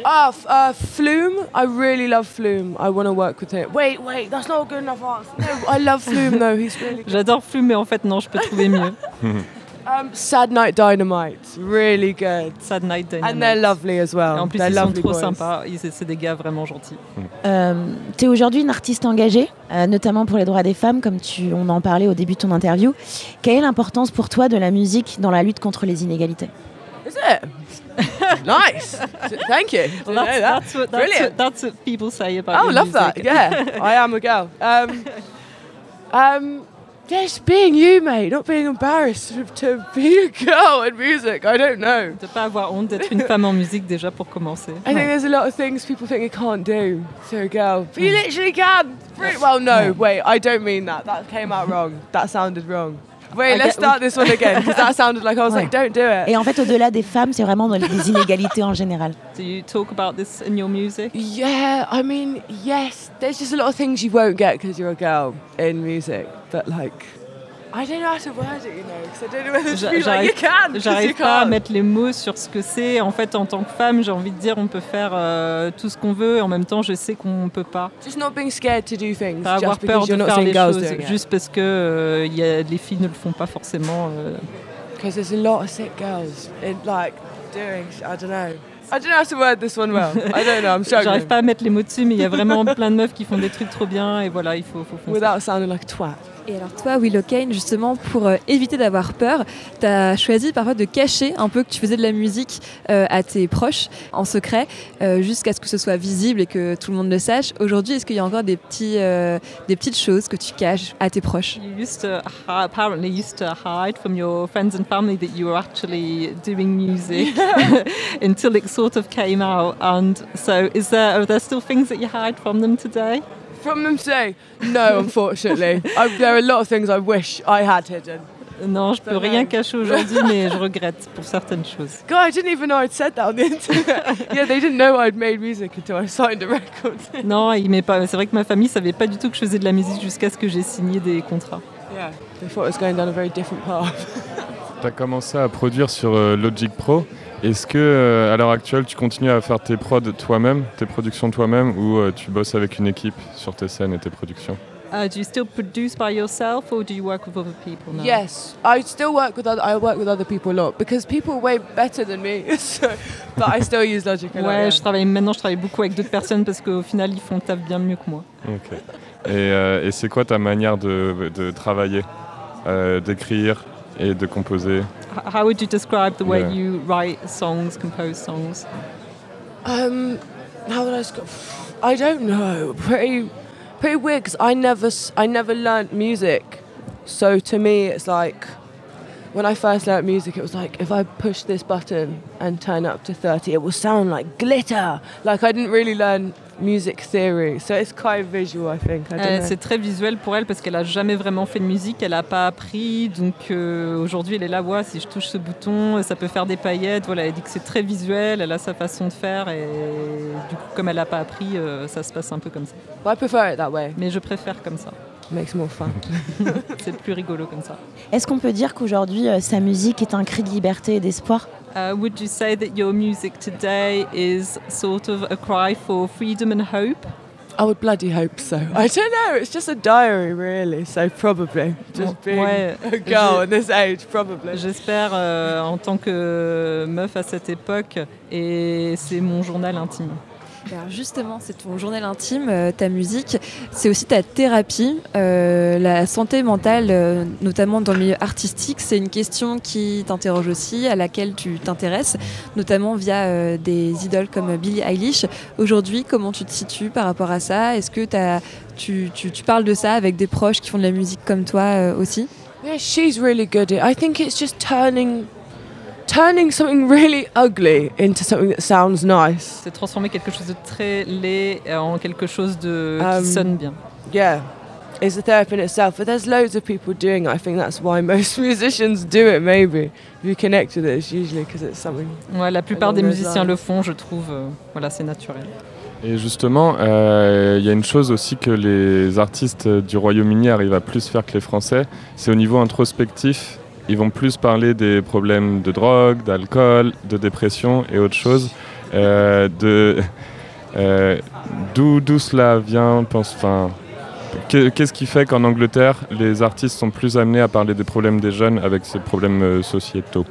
Ah, f- uh, Flume. I really love Flume. I want to work with him. Wait, wait, that's not a good enough answer. No, I love Flume though. He's really. [LAUGHS] J'adore Flume, mais en fait non, je peux trouver mieux. [LAUGHS] Um, Sad Night Dynamite. Really good. Sad Night Dynamite. And they're lovely as well. Et en plus, they're ils sont lovely trop boys. sympas. Ils- C'est des gars vraiment gentils. Euh, tu es aujourd'hui une artiste engagée, euh, notamment pour les droits des femmes, comme tu, on en parlait au début de ton interview. Quelle est l'importance pour toi de la musique dans la lutte contre les inégalités? Is it? nice. Thank you. Well, know that's, that. that's, what, that's, Brilliant. what, that's what people say about Oh, love that. music. Yeah, [LAUGHS] I am a girl. Um, um, just being you, mate. Not being embarrassed [LAUGHS] to, be a girl in music. I don't know. De pas avoir honte d'être une femme en musique déjà pour commencer. I think there's a lot of things people think you can't do to a girl, but you mm. literally can. Well, no, wait, I don't mean that. That came out wrong. That sounded wrong. Wait, let's start this one again because that sounded like I was Ouais. like, don't do it. Et en fait, au-delà des femmes, c'est vraiment dans les inégalités en général. Do you talk about this in your music? Yeah, I mean, yes, there's just a lot of things you won't get because you're a girl in music, but like, I don't know how to word it, you know, because I don't know whether to be like, you can, J'arrive pas à mettre les mots sur ce que c'est. En fait, en tant que femme, j'ai envie de dire on peut faire euh, tout ce qu'on veut. Et en même temps, je sais qu'on peut pas. Just not being scared to do things Pas avoir peur because de faire les choses juste parce que euh, y a, les filles ne le font pas forcément. euh. Because there's a lot of sick girls in like doing, I don't know. I don't know how to word this one well. [LAUGHS] I don't know, I'm struggling. J'arrive pas à mettre les mots dessus, mais il y a vraiment plein de meufs qui font des trucs trop bien. Et voilà, il faut, faut foncer. Without sounding like a twat. Et alors toi, Willow Kane, justement, pour euh, éviter d'avoir peur, tu as choisi parfois de cacher un peu que tu faisais de la musique euh, à tes proches en secret, euh, jusqu'à ce que ce soit visible et que tout le monde le sache. Aujourd'hui, est-ce qu'il y a encore des, petits, euh, des petites choses que tu caches à tes proches? You used to apparently used to hide from your friends and family that you were actually doing music [LAUGHS] [LAUGHS] until it sort of came out. And so, is there are there still things that you hide from them today? From them today? No, unfortunately. I, there are a lot of things I wish I had hidden. Non, je peux rien cacher aujourd'hui, mais je regrette pour certaines choses. [LAUGHS] God, I didn't even know I'd said that on the internet. [LAUGHS] yeah, they didn't know I'd made music until I signed a record. [LAUGHS] Non, il m'est pas. C'est vrai que ma famille savait pas du tout que je faisais de la musique jusqu'à ce que j'ai signé des contrats. yeah, they thought I was going down a very different path. tu as commencé à produire sur euh, Logic Pro. Est-ce que euh, à l'heure actuelle, tu continues à faire tes prods toi-même, tes productions toi-même, ou euh, tu bosses avec une équipe sur tes scènes et tes productions? Uh, do you still produce by yourself or do you work with other people now? Yes, I still work with other. I work with other people a lot because people are way better than me. [LAUGHS] so, but I still use Logic a lot. Ouais, yeah. je travaille maintenant, je travaille beaucoup avec d'autres personnes parce qu'au final, ils font le taf bien mieux que moi. Ok. Et, euh, et c'est quoi ta manière de, de travailler, euh, d'écrire et de composer? How would you describe the way Yeah. you write songs, compose songs? Um, how would I describe? I don't know. Pretty, pretty weird because I never, I never learnt music. So to me, it's like when I first learnt music, it was like if I push this button and turn up to thirty, it will sound like glitter. Like I didn't really learn music theory, so it's quite visual. I think. I Euh, c'est très visuel pour elle parce qu'elle a jamais vraiment fait de musique, elle n'a pas appris. Donc euh, aujourd'hui, elle est là, ouais, si je touche ce bouton, ça peut faire des paillettes. Voilà, elle dit que c'est très visuel, elle a sa façon de faire et du coup, comme elle n'a pas appris, euh, ça se passe un peu comme ça. But I prefer it that way. Mais je préfère comme ça. Makes more fun. c'est plus rigolo comme ça. Est-ce qu'on peut dire qu'aujourd'hui, euh, sa musique est un cri de liberté et d'espoir? Uh, would you say that your music today is sort of a cry for freedom and hope? I would bloody hope so. I don't know. It's just a diary, really. So probably just being Ouais, a girl at this age, probably. J'espère euh, en tant que meuf à cette époque et c'est mon journal intime. Alors justement, c'est ton journal intime, euh, ta musique, c'est aussi ta thérapie. Euh, la santé mentale, euh, notamment dans le milieu artistique, c'est une question qui t'interroge aussi, à laquelle tu t'intéresses, notamment via des idoles comme Billie Eilish. Aujourd'hui, comment tu te situes par rapport à ça? Est-ce que tu, parles de ça avec des proches qui font de la musique comme toi aussi? Yeah, she's really good. I think it's just turning turning something really ugly into something that sounds nice. C'est transformer quelque chose de très laid en quelque chose de Um, qui sonne bien. Yeah. It's a therapy in itself, but there's loads of people doing it. I think that's why [LAUGHS] most musicians do it, maybe. If you connect with it, it's usually because it's something. Ouais, la plupart des musiciens le font, je trouve. euh, voilà, c'est naturel. Et justement, euh, il y a une chose aussi que les artistes du Royaume-Uni arrivent à plus faire que les Français, c'est au niveau introspectif. Ils vont plus parler des problèmes de drogue, d'alcool, de dépression et autre chose. Euh, de euh, d'où cela vient pense, enfin, que- Qu'est-ce qui fait qu'en Angleterre, les artistes sont plus amenés à parler des problèmes des jeunes avec ces problèmes euh, sociétaux?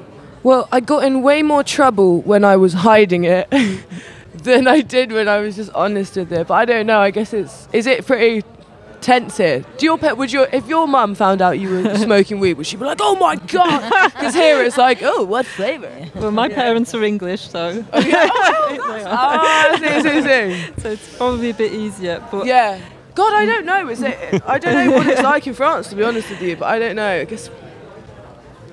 Well, I got in way more trouble when I was hiding it [LAUGHS] than I did when I was just honest with it. But I don't know. I guess it's is it pretty tense here? Do your pet would your if your mum found out you were [LAUGHS] smoking weed, would she be like, "Oh my god"? Because here it's like, "Oh, what flavor?" Well, my parents are English, so [LAUGHS] Ah, [LAUGHS] see, see, see. so it's probably a bit easier. But Yeah. God, I don't know. Is it? I don't know what it's like in France, to be honest with you. But I don't know. I guess.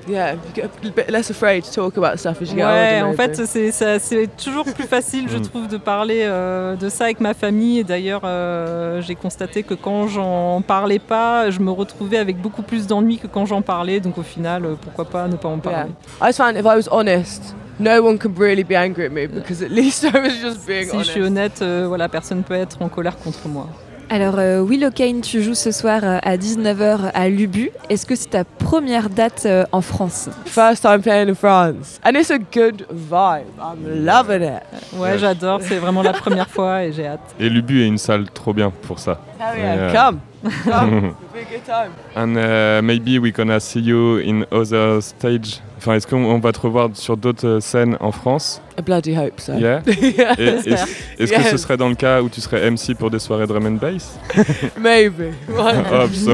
Yeah, you get a bit less afraid to talk about stuff as you get Ouais, older. en fait, c'est toujours plus facile, je Mm. trouve, de parler euh, de ça avec ma famille. Et d'ailleurs, euh, j'ai constaté que quand j'en parlais pas, je me retrouvais avec beaucoup plus d'ennuis que quand j'en parlais. Donc, au final, euh, pourquoi pas ne pas en Yeah. parler. I just found if I was honest, no one could really be angry at me because at least I was just being Si je suis honnête, euh, voilà, personne peut être en colère contre moi. Alors, euh, Willow Kane, tu joues ce soir euh, à 19h à Lubu. Est-ce que c'est ta première date euh, en France? First time playing in France, and it's a good vibe. I'm loving it. Ouais, Ouais. j'adore, c'est vraiment la première fois et j'ai hâte. Et Lubu est une salle trop bien pour ça. Hell yeah, Yeah. come, [LAUGHS] come, it'll be a good time. And uh, maybe we gonna see you in other stage. Enfin, est-ce qu'on on va te revoir sur d'autres scènes en France? I bloody hope so. Yeah? [LAUGHS] Yeah. Est-ce que ce serait dans le cas où tu serais MC pour des soirées drum and bass? [LAUGHS] Maybe. [LAUGHS] Hope so.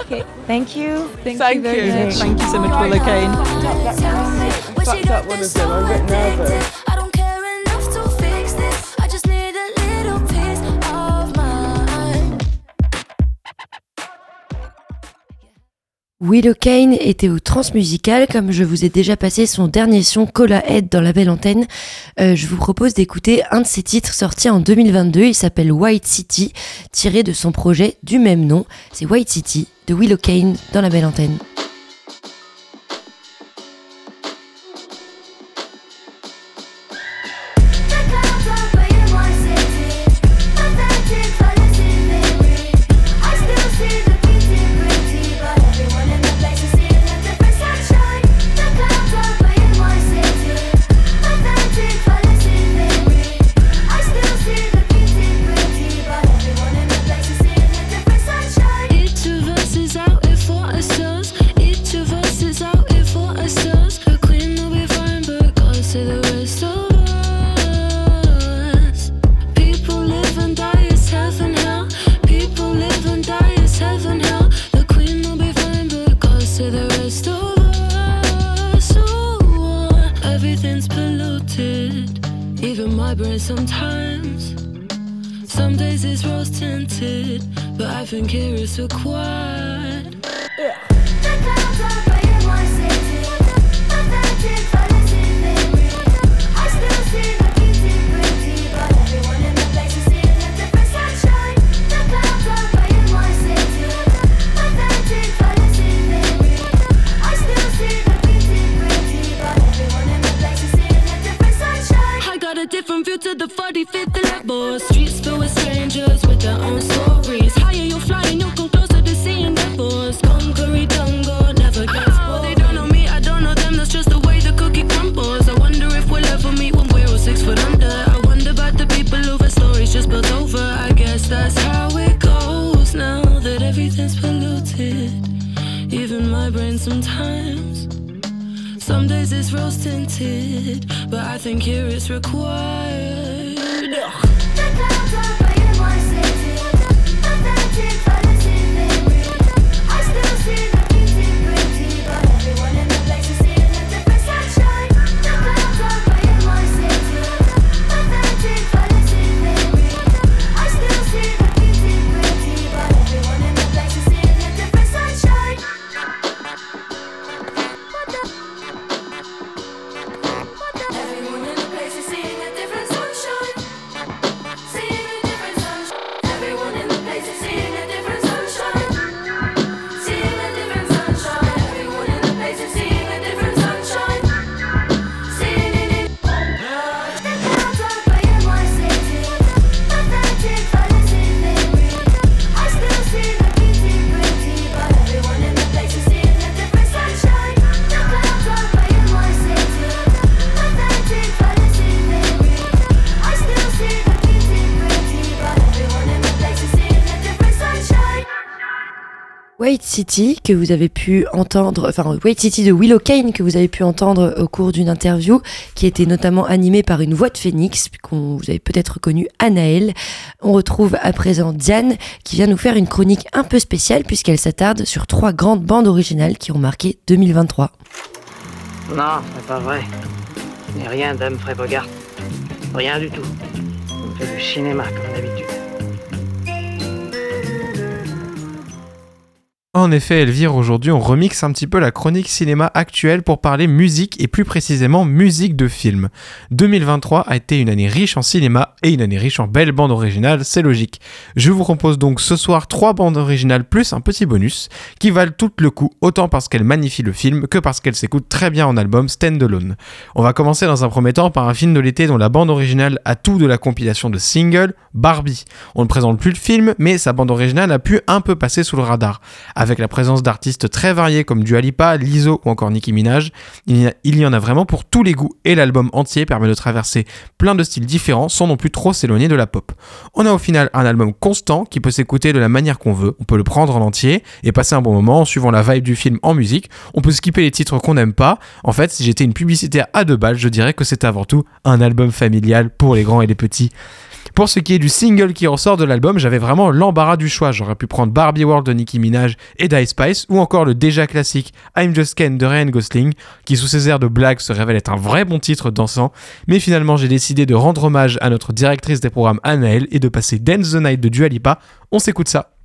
Okay, thank you. Thank, Thank you very you. much. Thank you so much, Willow Kane. Fucked up one of them. I'm a bit nervous. Willow Kane était au Transmusical, comme je vous ai déjà passé son dernier son Cola Head dans la belle antenne. Euh, je vous propose d'écouter un de ses titres sortis en 2022. Il s'appelle White City, tiré de son projet du même nom. C'est White City de Willow Kane dans la belle antenne. White City que vous avez pu entendre, enfin White City de Willow Kane que vous avez pu entendre au cours d'une interview qui était notamment animée par une voix de phénix qu'on vous avez peut-être reconnu Anaël. On retrouve à présent Diane qui vient nous faire une chronique un peu spéciale puisqu'elle s'attarde sur trois grandes bandes originales qui ont marqué 2023. Non, c'est pas vrai. N'est rien Bogart. Rien du tout. On fait du cinéma comme d'habitude. En effet, Elvire, aujourd'hui on remixe un petit peu la chronique cinéma actuelle pour parler musique et plus précisément musique de film. 2023 a été une année riche en cinéma et une année riche en belles bandes originales, c'est logique. Je vous propose donc ce soir trois bandes originales plus un petit bonus qui valent tout le coup autant parce qu'elles magnifient le film que parce qu'elles s'écoutent très bien en album standalone. On va commencer dans un premier temps par un film de l'été dont la bande originale a tout de la compilation de singles, Barbie. On ne présente plus le film, mais sa bande originale a pu un peu passer sous le radar. Avec la présence d'artistes très variés comme Dua Lipa, Lizzo ou encore Nicki Minaj, il y, a- il y en a vraiment pour tous les goûts et l'album entier permet de traverser plein de styles différents sans non plus trop s'éloigner de la pop. On a au final un album constant qui peut s'écouter de la manière qu'on veut, on peut le prendre en entier et passer un bon moment en suivant la vibe du film en musique, on peut skipper les titres qu'on n'aime pas. En fait, si j'étais une publicitaire à deux balles, je dirais que c'est avant tout un album familial pour les grands et les petits. Pour ce qui est du single qui ressort de l'album, j'avais vraiment l'embarras du choix. J'aurais pu prendre Barbie World de Nicki Minaj et d'Ice Spice, ou encore le déjà classique I'm Just Ken de Ryan Gosling, qui sous ses airs de blague se révèle être un vrai bon titre dansant. Mais finalement, j'ai décidé de rendre hommage à notre directrice des programmes Anaël et de passer Dance the Night de Dua Lipa. On s'écoute ça.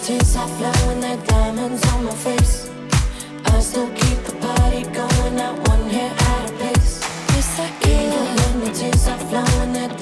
The tears are flowing, they're diamonds on my face. I still keep the party going, not one hair out of place. Yes, I can. Even when the tears are flowing, diamonds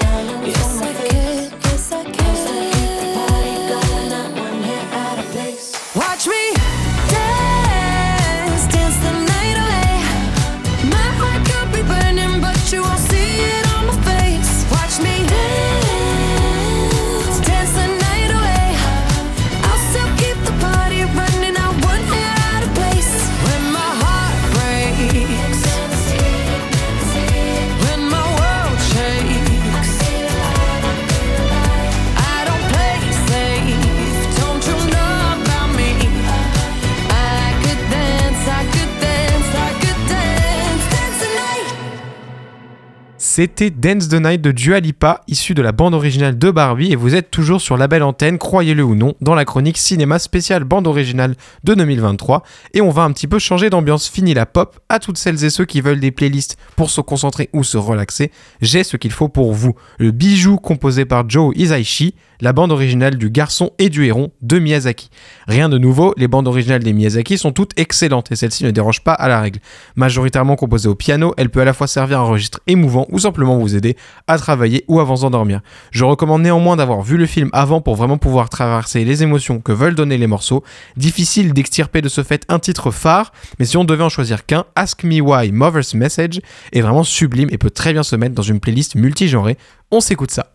C'était Dance the Night de Dua Lipa, issu de la bande originale de Barbie, et vous êtes toujours sur la belle antenne, croyez-le ou non, dans la chronique cinéma spéciale bande originale de 2023. Et on va un petit peu changer d'ambiance. Fini la pop. À toutes celles et ceux qui veulent des playlists pour se concentrer ou se relaxer, j'ai ce qu'il faut pour vous. Le bijou composé par Joe Hisaishi, la bande originale du garçon et du héron de Miyazaki. Rien de nouveau, les bandes originales des Miyazaki sont toutes excellentes et celle-ci ne dérange pas à la règle. Majoritairement composée au piano, elle peut à la fois servir à un registre émouvant ou simplement vous aider à travailler ou avant d'endormir. Je recommande néanmoins d'avoir vu le film avant pour vraiment pouvoir traverser les émotions que veulent donner les morceaux. Difficile d'extirper de ce fait un titre phare, mais si on devait en choisir qu'un, Ask Me Why Mother's Message est vraiment sublime et peut très bien se mettre dans une playlist multigenrée. On s'écoute ça.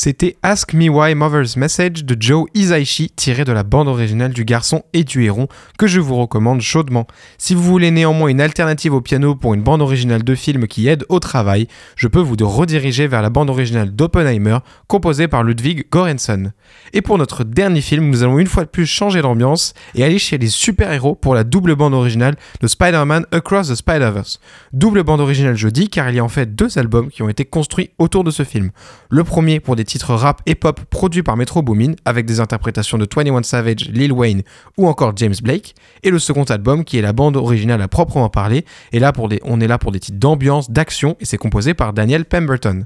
C'était Ask Me Why Mother's Message de Joe Hisaishi, tiré de la bande originale du garçon et du héron, que je vous recommande chaudement. Si vous voulez néanmoins une alternative au piano pour une bande originale de film qui aide au travail, je peux vous rediriger vers la bande originale d'Oppenheimer, composée par Ludwig Göransson. Et pour notre dernier film, nous allons une fois de plus changer d'ambiance et aller chez les super-héros pour la double bande originale de Spider-Man Across the Spider-Verse. Double bande originale jeudi car il y a en fait deux albums qui ont été construits autour de ce film. Le premier pour des titres rap et pop produits par Metro Boomin avec des interprétations de 21 Savage, Lil Wayne ou encore James Blake. Et le second album qui est la bande originale à proprement parler. Et là pour des, on est là pour des titres d'ambiance, d'action et c'est composé par Daniel Pemberton.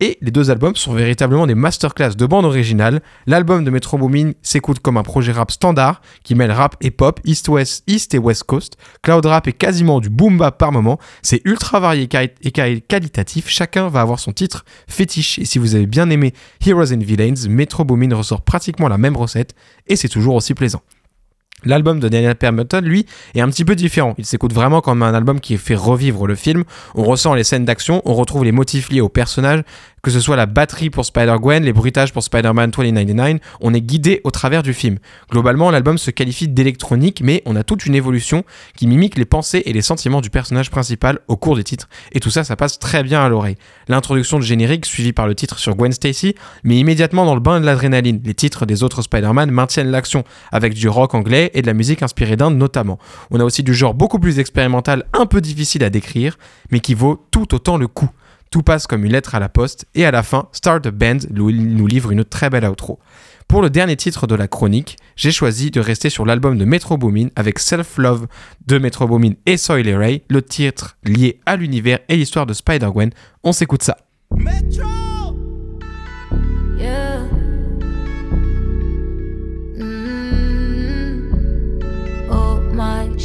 Et les deux albums sont véritablement des masterclass de bande originale. L'album de Metro Boomin s'écoute comme un projet rap standard qui mêle rap et pop, East, West, East et West Coast. Cloud rap est quasiment du boom bap par moment. C'est ultra varié et quali- qualitatif. Chacun va avoir son titre fétiche. Et si vous avez bien aimé Heroes and Villains, Metro Boomin ressort pratiquement la même recette et c'est toujours aussi plaisant. L'album de Daniel Pemberton, lui, est un petit peu différent. Il s'écoute vraiment comme un album qui fait revivre le film. On ressent les scènes d'action, on retrouve les motifs liés aux personnages, que ce soit la batterie pour Spider-Gwen, les bruitages pour Spider-Man 2099, on est guidé au travers du film. Globalement, l'album se qualifie d'électronique, mais on a toute une évolution qui mimique les pensées et les sentiments du personnage principal au cours des titres. Et tout ça, ça passe très bien à l'oreille. L'introduction de générique, suivie par le titre sur Gwen Stacy, mais immédiatement dans le bain de l'adrénaline. Les titres des autres Spider-Man maintiennent l'action avec du rock anglais et de la musique inspirée d'Inde notamment. On a aussi du genre beaucoup plus expérimental, un peu difficile à décrire, mais qui vaut tout autant le coup. Tout passe comme une lettre à la poste, et à la fin, Start the Band nous livre une très belle outro. Pour le dernier titre de la chronique, j'ai choisi de rester sur l'album de Metro Boomin avec Self Love de Metro Boomin et Soil Ray, le titre lié à l'univers et l'histoire de Spider-Gwen. On s'écoute ça.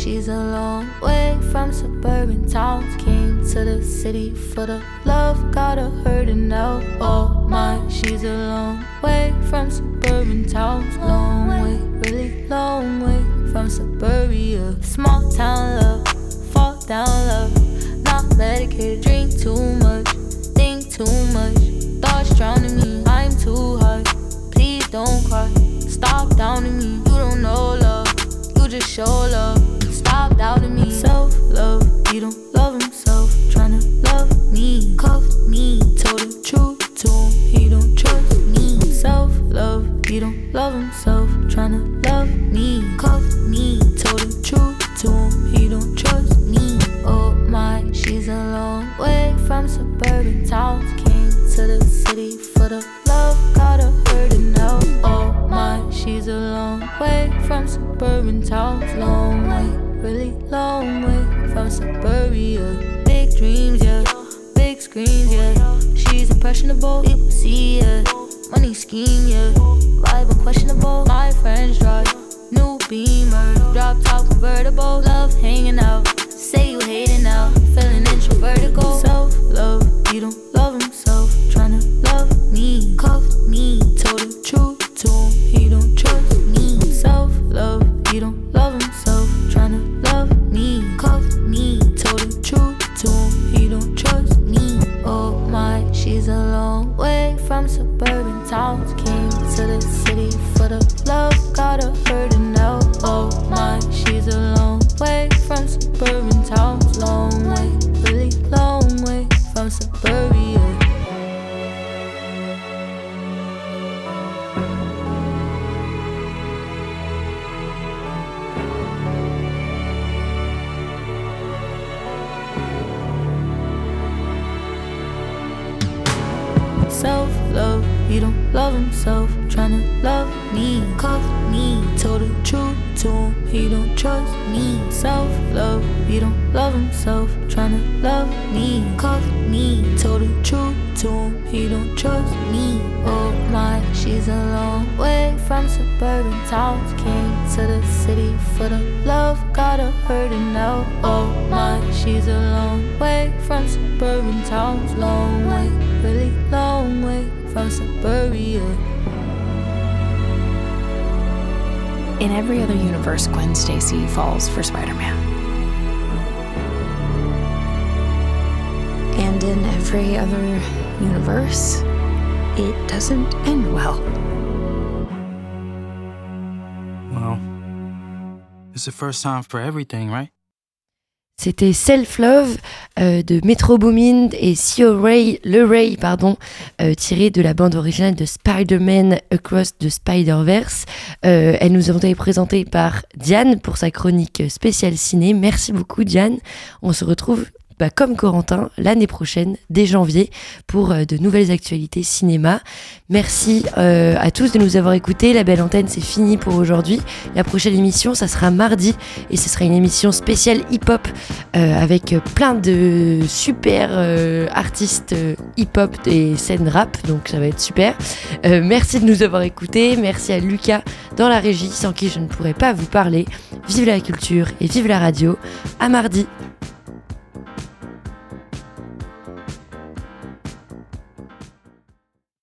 She's a long way from suburban towns. Came to the city for the love, got her hurting now. Oh my, she's a long way from suburban towns. Long way, really long way from suburbia. Small town love, fall down love. Not medicated, drink too much, think too much. Thoughts drowning me, I'm too high. Please don't cry. Stop doubting me. You don't know love. You just show love. Stop doubting me. Self love. He don't love himself. Tryna love me. Cuff me. Told the truth to him. He don't trust me. Self love. He don't love himself. Tryna love me. Cuff me. Told the truth to him. He don't trust me. Oh my, she's a long way from suburban towns. Came to the city for the love, got her hurting now. Oh my, she's a long way from suburban towns. Long long way from suburbia. Big dreams, yeah, big screams, yeah. She's impressionable, people see ya. Money scheme, yeah. Vibe unquestionable. My friends drive new beamer, drop top convertible. Love hanging out. Say you hating now, feeling introverted. Self love, he don't love himself. Tryna love me, cuff me, told the truth to him. He don't trust me. Self love, he don't from suburban towns. Came to the city for the love, got her hurting now. Oh my, she's a long way from suburban towns. Long way, really long way from suburbia. Love, he don't love himself. Tryna love me, cuff me. Told the truth to him, he don't trust me. Self love, he don't love himself. Tryna love me, cuff me. Told the truth to him, he don't trust me. Oh my, she's a long way from suburban towns. Came to the city for the love, got her hurting now. Oh my, she's a long way from suburban towns. Long way, really long way from suburbia. In every other universe, Gwen Stacy falls for Spider Man. And in every other universe, it doesn't end well. Well, it's the first time for everything, right? C'était Self Love euh, de Metro Boomin et Sio Ray, le Ray, pardon, euh, tiré de la bande originale de Spider-Man Across the Spider-Verse. Euh, elle nous a été présentée par Diane pour sa chronique spéciale ciné. Merci beaucoup Diane. On se retrouve bah, comme Corentin, l'année prochaine, dès janvier, pour euh, de nouvelles actualités cinéma. Merci euh, à tous de nous avoir écoutés. La belle antenne, c'est fini pour aujourd'hui. La prochaine émission, ça sera mardi et ce sera une émission spéciale hip-hop euh, avec plein de super artistes hip-hop et scène rap. Donc ça va être super. Merci de nous avoir écoutés. Merci à Lucas dans la régie, sans qui je ne pourrais pas vous parler. Vive la culture et vive la radio. À mardi.